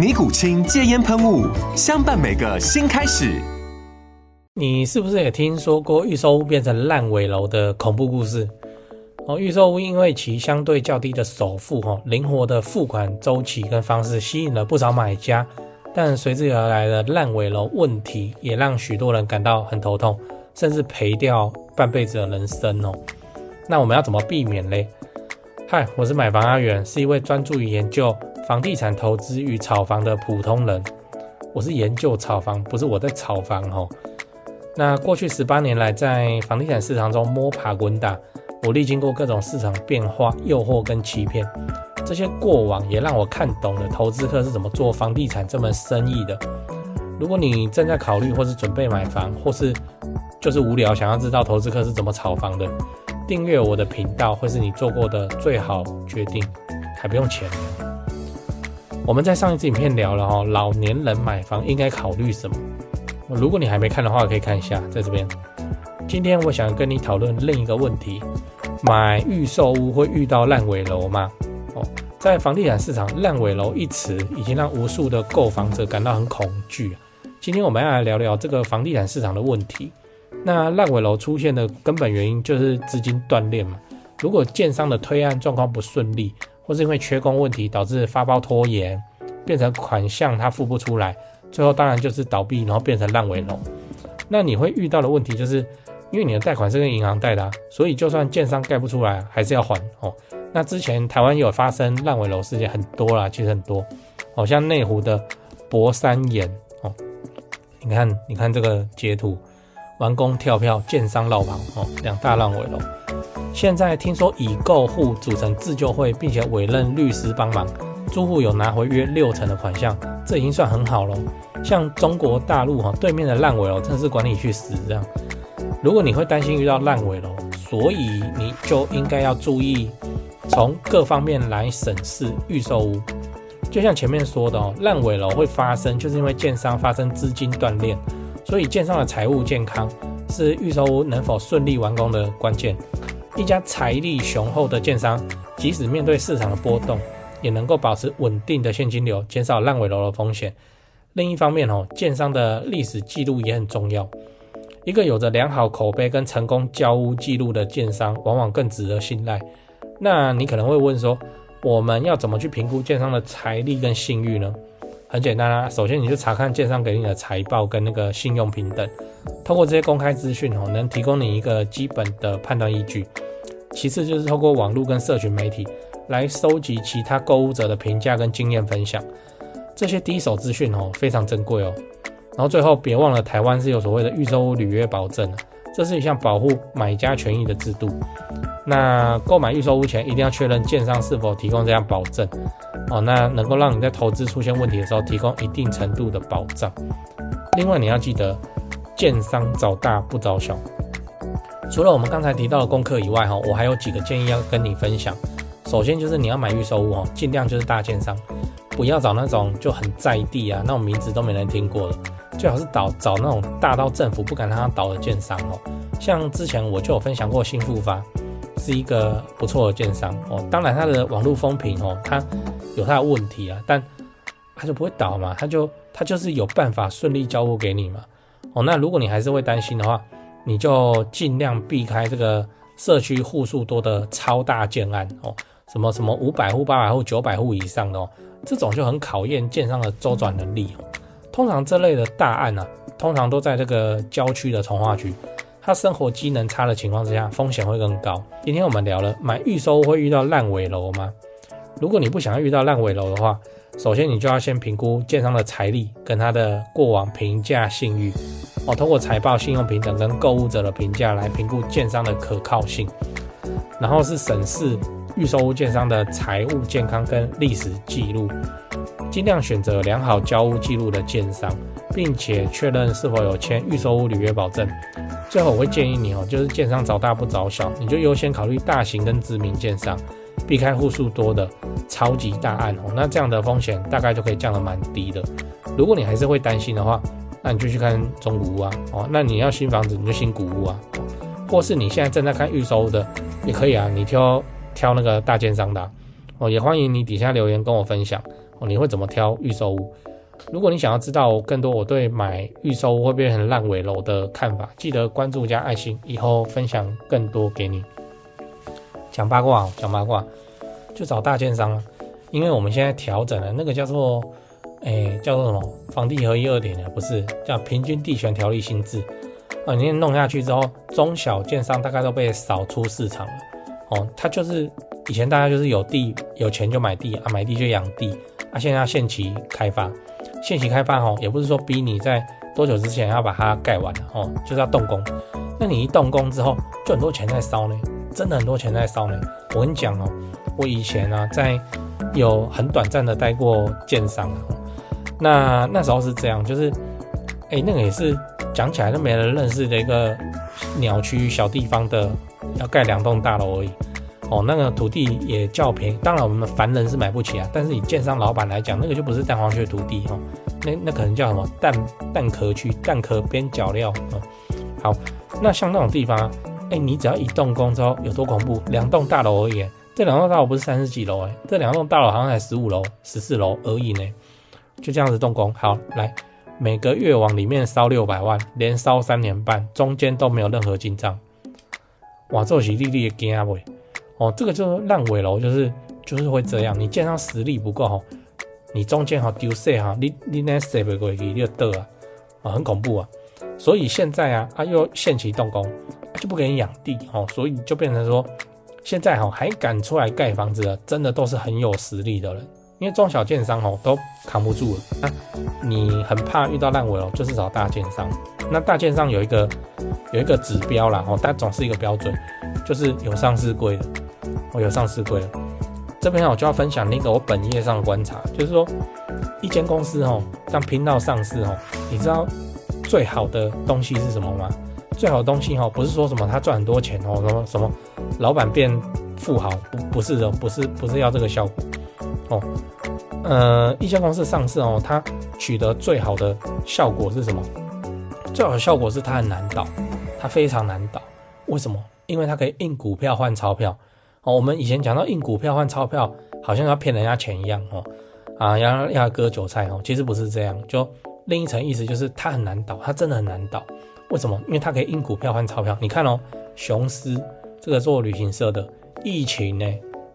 尼古清戒烟喷雾，相伴每个新开始。你是不是也听说过预售屋变成烂尾楼的恐怖故事？哦，预售屋因为其相对较低的首付，哈，灵活的付款周期跟方式，吸引了不少买家。但随之而来的烂尾楼问题，也让许多人感到很头痛，甚至赔掉半辈子的人生哦。那我们要怎么避免嘞？嗨，我是买房阿元，是一位专注于研究房地产投资与炒房的普通人，我是研究炒房，不是我在炒房哦。那过去十八年来，在房地产市场中摸爬滚打，我历经过各种市场变化、诱惑跟欺骗，这些过往也让我看懂了投资客是怎么做房地产这门生意的。如果你正在考虑或是准备买房，或是就是无聊想要知道投资客是怎么炒房的，订阅我的频道会是你做过的最好决定，还不用钱。我们在上一次影片聊了哦，老年人买房应该考虑什么？如果你还没看的话，可以看一下，在这边。今天我想跟你讨论另一个问题：买预售屋会遇到烂尾楼吗？哦，在房地产市场，“烂尾楼”一词已经让无数的购房者感到很恐惧。今天我们要来聊聊这个房地产市场的问题。那烂尾楼出现的根本原因就是资金断裂嘛。如果建商的推案状况不顺利，或是因为缺工问题导致发包拖延，变成款项他付不出来，最后当然就是倒闭，然后变成烂尾楼。那你会遇到的问题就是，因为你的贷款是跟银行贷的啊，所以就算建商盖不出来，还是要还哦。那之前台湾有发生烂尾楼事件很多啦，其实很多，好像内湖的博山岩哦，你看，你看这个截图，完工跳票，建商落跑哦，两大烂尾楼。现在听说已购户组成自救会，并且委任律师帮忙，租户有拿回约六成的款项，这已经算很好了。像中国大陆哈对面的烂尾楼，真是管你去死这样。如果你会担心遇到烂尾楼，所以你就应该要注意，从各方面来审视预售屋。就像前面说的哦，烂尾楼会发生，就是因为建商发生资金断裂，所以建商的财务健康是预售屋能否顺利完工的关键。一家财力雄厚的建商，即使面对市场的波动，也能够保持稳定的现金流，减少烂尾楼的风险。另一方面，哦，建商的历史记录也很重要。一个有着良好口碑跟成功交屋记录的建商，往往更值得信赖。那你可能会问说，我们要怎么去评估建商的财力跟信誉呢？很简单啦，首先你就查看建商给你的财报跟那个信用评等，通过这些公开资讯哦，能提供你一个基本的判断依据。其次就是透过网络跟社群媒体来收集其他购物者的评价跟经验分享，这些第一手资讯哦非常珍贵哦。然后最后别忘了，台湾是有所谓的预售屋履约保证，这是一项保护买家权益的制度。那购买预售屋前一定要确认建商是否提供这样保证。哦，那能够让你在投资出现问题的时候提供一定程度的保障。另外，你要记得，建商找大不找小。除了我们刚才提到的功课以外，哈，我还有几个建议要跟你分享。首先就是你要买预售屋，哦，尽量就是大建商，不要找那种就很在地啊，那种名字都没人听过的。最好是找找那种大到政府不敢让他倒的建商哦。像之前我就有分享过新富发。是一个不错的建商哦，当然他的网络风评哦，他有他的问题啊，但他就不会倒嘛，他就他就是有办法顺利交屋给你嘛哦。那如果你还是会担心的话，你就尽量避开这个社区户数多的超大建案哦，什么什么五百户、八百户、九百户以上的哦，这种就很考验建商的周转能力。通常这类的大案啊，通常都在这个郊区的从化区，它生活机能差的情况之下，风险会更高。今天我们聊了买预售屋会遇到烂尾楼吗？如果你不想要遇到烂尾楼的话，首先你就要先评估建商的财力跟他的过往评价信誉哦，通过财报、信用评等跟购物者的评价来评估建商的可靠性，然后是审视预售屋建商的财务健康跟历史记录，尽量选择良好交屋记录的建商，并且确认是否有签预售屋履约保证。最后我会建议你哦，就是建商找大不找小，你就优先考虑大型跟知名建商。避开户数多的超级大案哦，那这样的风险大概就可以降得蛮低的。如果你还是会担心的话，那你就去看中古屋啊哦。那你要新房子，你就新古屋啊，或是你现在正在看预售的也可以啊。你挑挑那个大建商的哦，也欢迎你底下留言跟我分享哦，你会怎么挑预售屋？如果你想要知道更多我对买预售屋会不会很烂尾楼的看法，记得关注加爱心，以后分享更多给你。讲八卦，讲八卦，就找大建商啊，因为我们现在调整了那个叫做，哎、叫做什么房地合一二点的，不是叫平均地权条例新制啊？你弄下去之后，中小建商大概都被扫出市场了。哦，他就是以前大家就是有地有钱就买地啊，买地就养地啊，现在要限期开发，限期开发哦，也不是说逼你在多久之前要把它盖完哦，就是要动工。那你一动工之后，就很多钱在烧呢。真的很多钱在烧呢。我跟你讲哦，我以前呢、啊、在有很短暂的待过建商。那那时候是这样，就是哎、那个也是讲起来都没人认识的一个鸟区小地方的，要盖两栋大楼而已。哦，那个土地也较便宜，当然我们凡人是买不起啊。但是以建商老板来讲，那个就不是蛋黄区土地哦，那那可能叫什么蛋蛋壳区、蛋壳边角料啊、哦。好，那像那种地方。哎，你只要一动工之后有多恐怖？两栋大楼而已，这两栋大楼不是三十几楼哎，这两栋大楼好像才十五楼、十四楼而已呢。就这样子动工，好，来每个月往里面烧六百万，连烧三年半，中间都没有任何进账。哇，这是利利的惊啊喂？哦，这个就是烂尾楼，就是就是会这样。你建商实力不够哈，你中间哈丢税哈，你你那税不过去你就得啊，啊，很恐怖啊。所以现在啊，啊又限期动工。就不给你养地哦，所以就变成说，现在哈还敢出来盖房子的，真的都是很有实力的人。因为中小建商哦都扛不住了，那你很怕遇到烂尾楼，就是找大建商。那大建商有一个有一个指标啦哦，但总是一个标准，就是有上市柜的哦，有上市柜的。这边我就要分享那个我本业上的观察，就是说一间公司哦，当拼到上市哦，你知道最好的东西是什么吗？最好的东西哈，不是说什么他赚很多钱哦，什么什么老板变富豪，不不是的，不是不是要这个效果哦。呃，一家公司上市哦，它取得最好的效果是什么？最好的效果是它很难倒，它非常难倒。为什么？因为它可以印股票换钞票哦。我们以前讲到印股票换钞票，好像要骗人家钱一样哦，啊，要要割韭菜哦，其实不是这样。就另一层意思就是它很难倒，它真的很难倒。为什么？因为它可以印股票换钞票。你看哦，雄狮这个做旅行社的，疫情呢，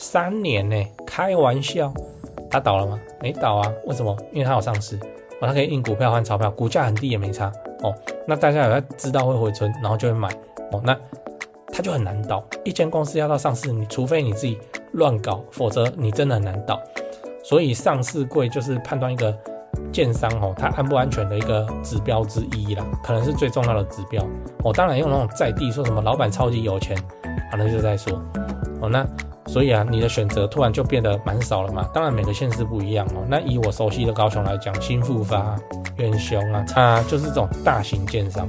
三年呢，开玩笑，它倒了吗？没倒啊。为什么？因为它有上市，哦，它可以印股票换钞票，股价很低也没差哦。那大家有在知道会回春，然后就会买哦。那它就很难倒。一间公司要到上市，你除非你自己乱搞，否则你真的很难倒。所以上市贵就是判断一个。建商哦，它安不安全的一个指标之一啦，可能是最重要的指标哦。当然用那种在地说什么老板超级有钱，啊，那就再说哦。那所以啊，你的选择突然就变得蛮少了嘛。当然每个县市不一样哦。那以我熟悉的高雄来讲，新复发、远雄啊，它就是这种大型建商。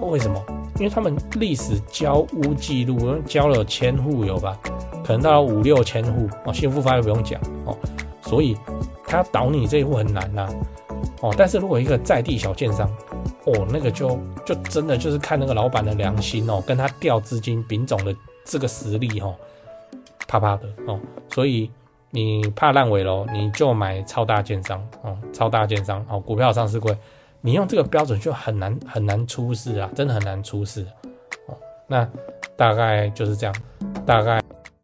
为什么？因为他们历史交屋记录交了千户有吧？可能到了五六千户哦。新复发又不用讲哦，所以。他倒你这一户很难呐、啊，哦，但是如果一个在地小建商，哦，那个就就真的就是看那个老板的良心哦，跟他调资金丙种的这个实力哦，怕怕的哦，所以你怕烂尾楼，你就买超大建商哦，超大建商哦，股票上市贵，你用这个标准就很难很难出事啊，真的很难出事哦，那大概就是这样，大概。